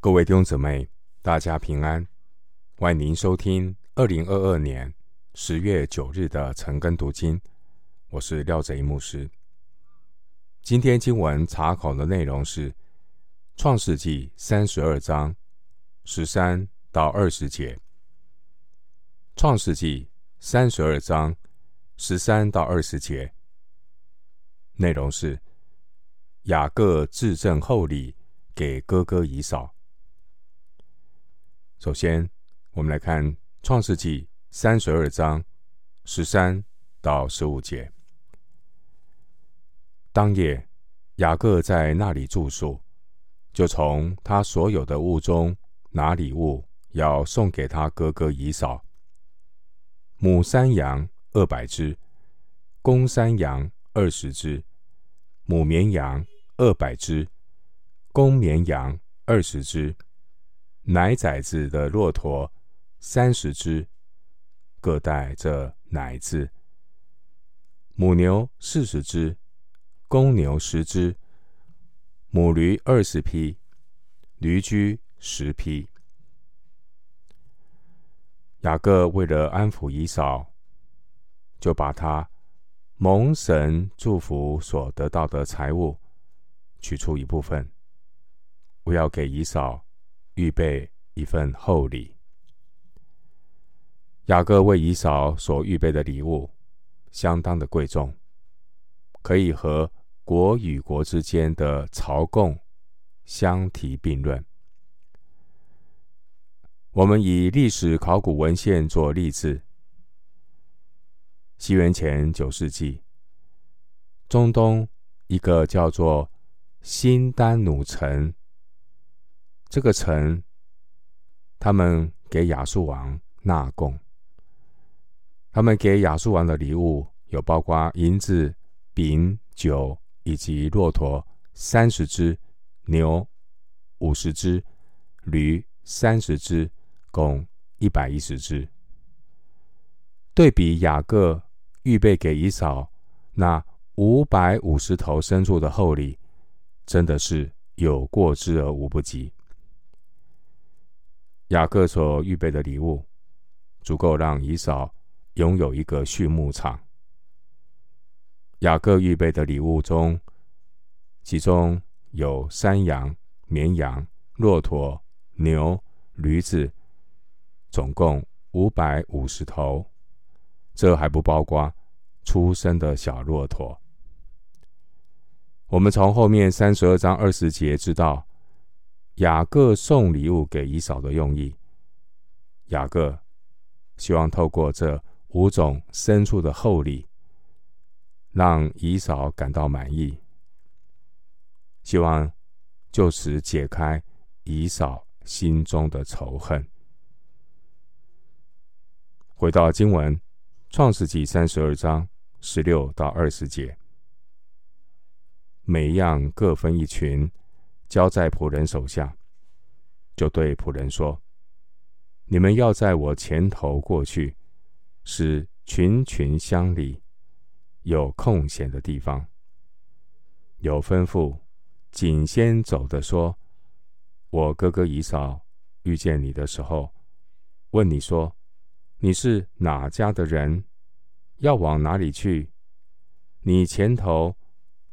各位弟兄姊妹，大家平安！欢迎您收听二零二二年十月九日的晨更读经。我是廖贼牧师。今天经文查考的内容是《创世纪》三十二章十三到二十节。《创世纪》三十二章十三到二十节内容是雅各自赠厚礼给哥哥以扫。首先，我们来看《创世纪》三十二章十三到十五节。当夜，雅各在那里住宿，就从他所有的物中拿礼物，要送给他哥哥以扫：母山羊二百只，公山羊二十只，母绵羊二百只，公绵羊二十只。奶崽子的骆驼三十只，各带着奶子；母牛四十只，公牛十只；母驴二十匹，驴驹十匹。雅各为了安抚以扫，就把他蒙神祝福所得到的财物取出一部分，我要给以扫。预备一份厚礼。雅各为以扫所预备的礼物相当的贵重，可以和国与国之间的朝贡相提并论。我们以历史考古文献做例子，西元前九世纪，中东一个叫做新丹努城。这个城，他们给亚述王纳贡。他们给亚述王的礼物有包括银子、饼、酒以及骆驼三十只、牛五十只、驴三十只，共一百一十只。对比雅各预备给以扫那五百五十头牲畜的厚礼，真的是有过之而无不及。雅各所预备的礼物，足够让以扫拥有一个畜牧场。雅各预备的礼物中，其中有山羊、绵羊、骆驼、牛、驴子，总共五百五十头。这还不包括出生的小骆驼。我们从后面三十二章二十节知道。雅各送礼物给以扫的用意，雅各希望透过这五种牲畜的厚礼，让以扫感到满意，希望就此解开以扫心中的仇恨。回到经文，《创世纪》三十二章十六到二十节，每样各分一群。交在仆人手下，就对仆人说：“你们要在我前头过去，使群群相离，有空闲的地方。有吩咐，仅先走的说：我哥哥以嫂遇见你的时候，问你说：你是哪家的人？要往哪里去？你前头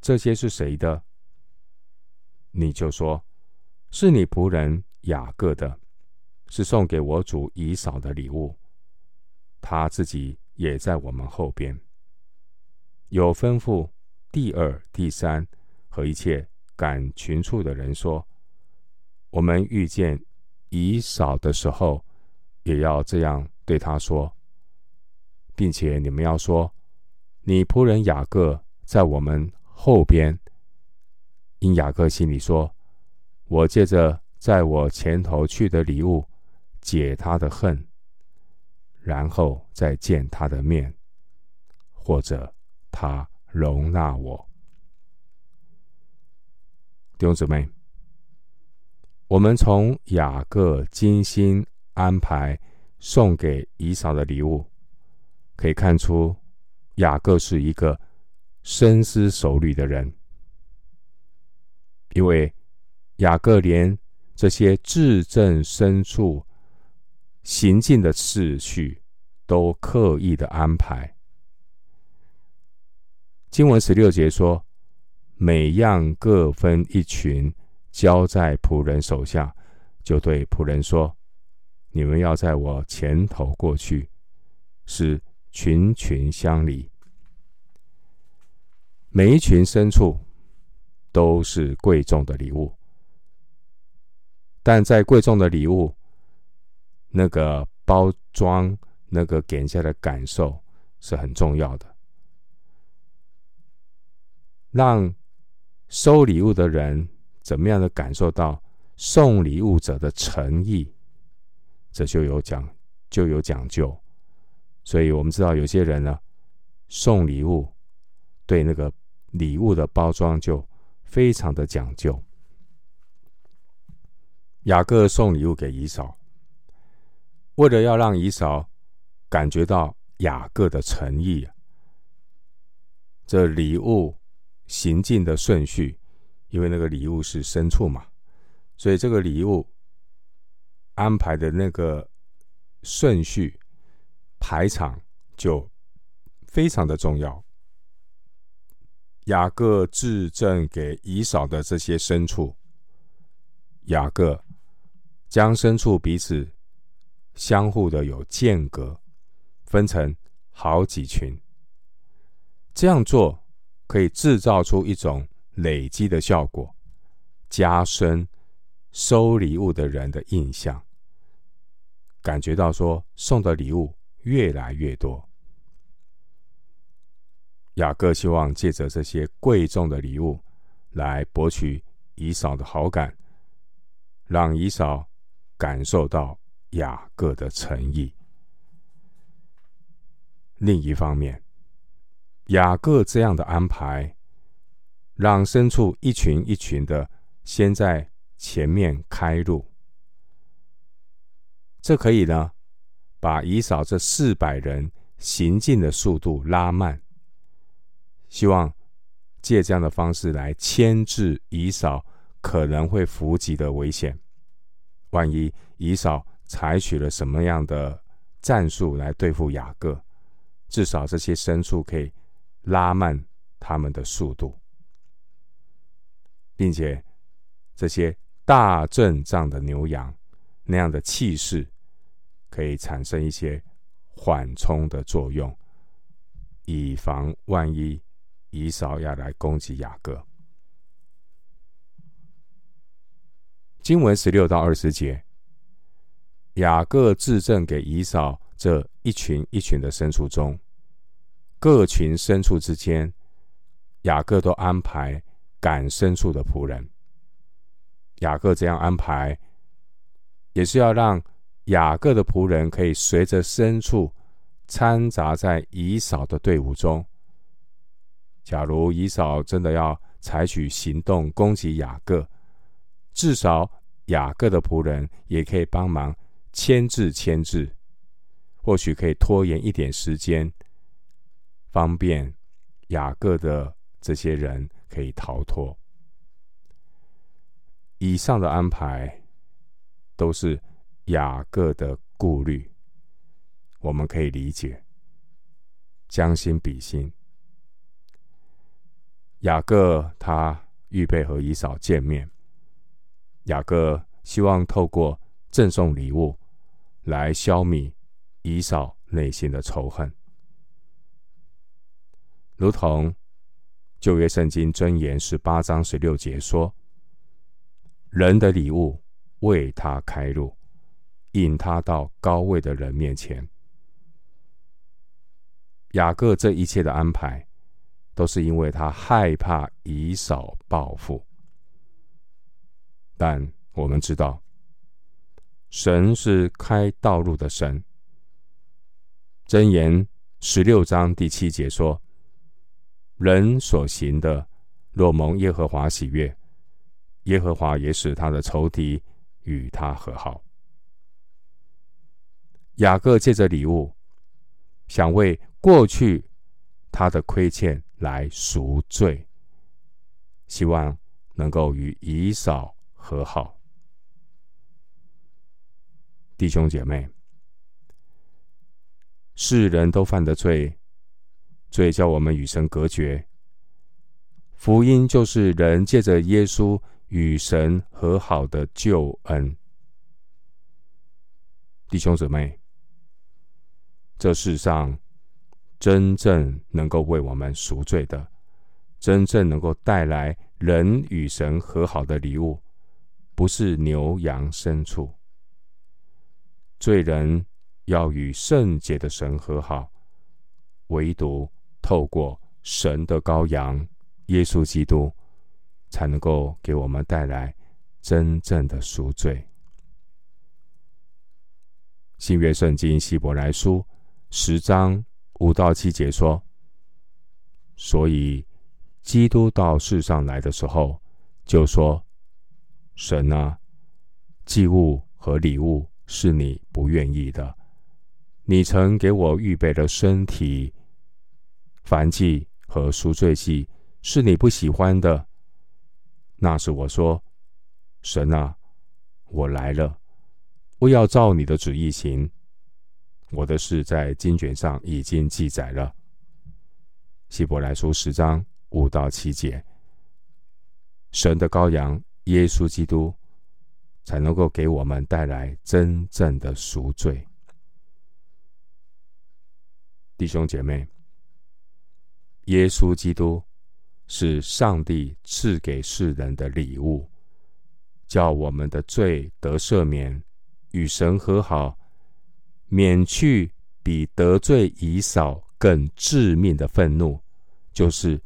这些是谁的？”你就说，是你仆人雅各的，是送给我主以扫的礼物。他自己也在我们后边。有吩咐第二、第三和一切赶群畜的人说：我们遇见以扫的时候，也要这样对他说，并且你们要说，你仆人雅各在我们后边。因雅各心里说：“我借着在我前头去的礼物解他的恨，然后再见他的面，或者他容纳我。”弟兄姊妹，我们从雅各精心安排送给以扫的礼物，可以看出雅各是一个深思熟虑的人。因为雅各连这些至正深处行进的次序，都刻意的安排。经文十六节说，每样各分一群，交在仆人手下，就对仆人说：“你们要在我前头过去，使群群相离。”每一群牲畜都是贵重的礼物，但在贵重的礼物，那个包装、那个给人家的感受是很重要的，让收礼物的人怎么样的感受到送礼物者的诚意，这就有讲就有讲究。所以我们知道有些人呢，送礼物对那个。礼物的包装就非常的讲究。雅各送礼物给以嫂，为了要让以嫂感觉到雅各的诚意，这礼物行进的顺序，因为那个礼物是牲畜嘛，所以这个礼物安排的那个顺序排场就非常的重要。雅各至赠给以扫的这些牲畜，雅各将牲畜彼此相互的有间隔，分成好几群。这样做可以制造出一种累积的效果，加深收礼物的人的印象，感觉到说送的礼物越来越多。雅各希望借着这些贵重的礼物来博取以扫的好感，让以扫感受到雅各的诚意。另一方面，雅各这样的安排，让牲畜一群一群的先在前面开路，这可以呢，把以扫这四百人行进的速度拉慢。希望借这样的方式来牵制以扫可能会伏击的危险。万一以扫采取了什么样的战术来对付雅各，至少这些牲畜可以拉慢他们的速度，并且这些大阵仗的牛羊那样的气势，可以产生一些缓冲的作用，以防万一。以扫要来攻击雅各。经文十六到二十节，雅各自赠给以扫这一群一群的牲畜中，各群牲畜之间，雅各都安排赶牲畜的仆人。雅各这样安排，也是要让雅各的仆人可以随着牲畜掺杂在以扫的队伍中。假如以扫真的要采取行动攻击雅各，至少雅各的仆人也可以帮忙牵制牵制，或许可以拖延一点时间，方便雅各的这些人可以逃脱。以上的安排都是雅各的顾虑，我们可以理解，将心比心。雅各他预备和以扫见面。雅各希望透过赠送礼物来消弭以扫内心的仇恨，如同旧约圣经箴言十八章十六节说：“人的礼物为他开路，引他到高位的人面前。”雅各这一切的安排。都是因为他害怕以扫报复，但我们知道，神是开道路的神。箴言十六章第七节说：“人所行的，若蒙耶和华喜悦，耶和华也使他的仇敌与他和好。”雅各借着礼物，想为过去他的亏欠。来赎罪，希望能够与以扫和好。弟兄姐妹，世人都犯的罪，罪叫我们与神隔绝。福音就是人借着耶稣与神和好的救恩。弟兄姊妹，这世上真正能够为我们赎罪的，真正能够带来人与神和好的礼物，不是牛羊牲畜。罪人要与圣洁的神和好，唯独透过神的羔羊耶稣基督，才能够给我们带来真正的赎罪。新约圣经希伯来书十章五到七节说：“所以基督到世上来的时候，就说：‘神啊，祭物和礼物是你不愿意的，你曾给我预备了身体；燔祭和赎罪祭是你不喜欢的。’那时我说：‘神啊，我来了。’”不要照你的旨意行，我的事在经卷上已经记载了。希伯来书十章五到七节，神的羔羊耶稣基督才能够给我们带来真正的赎罪。弟兄姐妹，耶稣基督是上帝赐给世人的礼物，叫我们的罪得赦免。与神和好，免去比得罪以扫更致命的愤怒，就是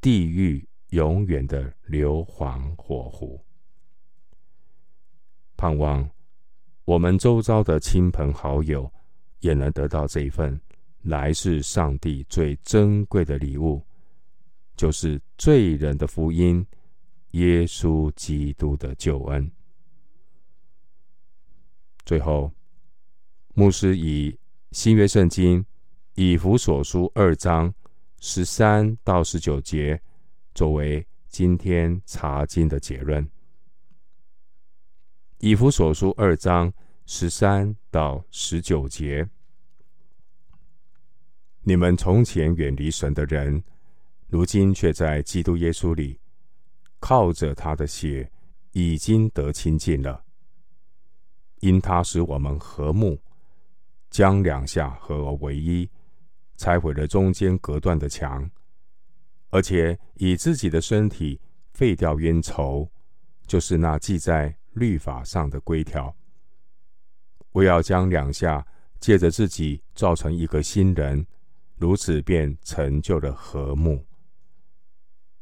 地狱永远的硫磺火湖。盼望我们周遭的亲朋好友也能得到这一份来世上帝最珍贵的礼物，就是罪人的福音——耶稣基督的救恩。最后，牧师以新约圣经以弗所书二章十三到十九节作为今天查经的结论。以弗所书二章十三到十九节：你们从前远离神的人，如今却在基督耶稣里，靠着他的血，已经得亲近了。因他使我们和睦，将两下合而为一，拆毁了中间隔断的墙，而且以自己的身体废掉冤仇，就是那记在律法上的规条。我要将两下借着自己造成一个新人，如此便成就了和睦。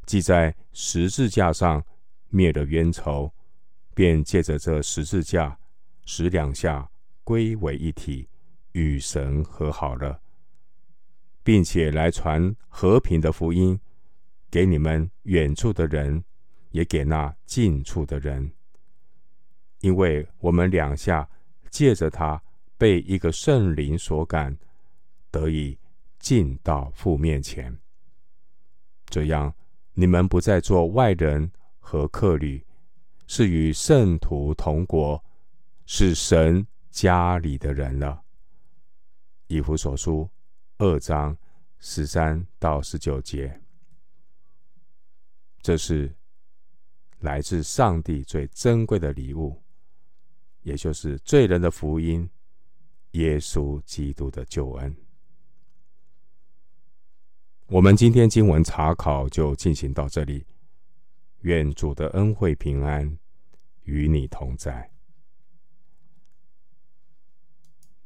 记在十字架上灭了冤仇，便借着这十字架。使两下归为一体，与神和好了，并且来传和平的福音，给你们远处的人，也给那近处的人。因为我们两下借着他被一个圣灵所感，得以进到父面前。这样，你们不再做外人和客旅，是与圣徒同国。是神家里的人了。以弗所书二章十三到十九节，这是来自上帝最珍贵的礼物，也就是罪人的福音——耶稣基督的救恩。我们今天经文查考就进行到这里，愿主的恩惠平安与你同在。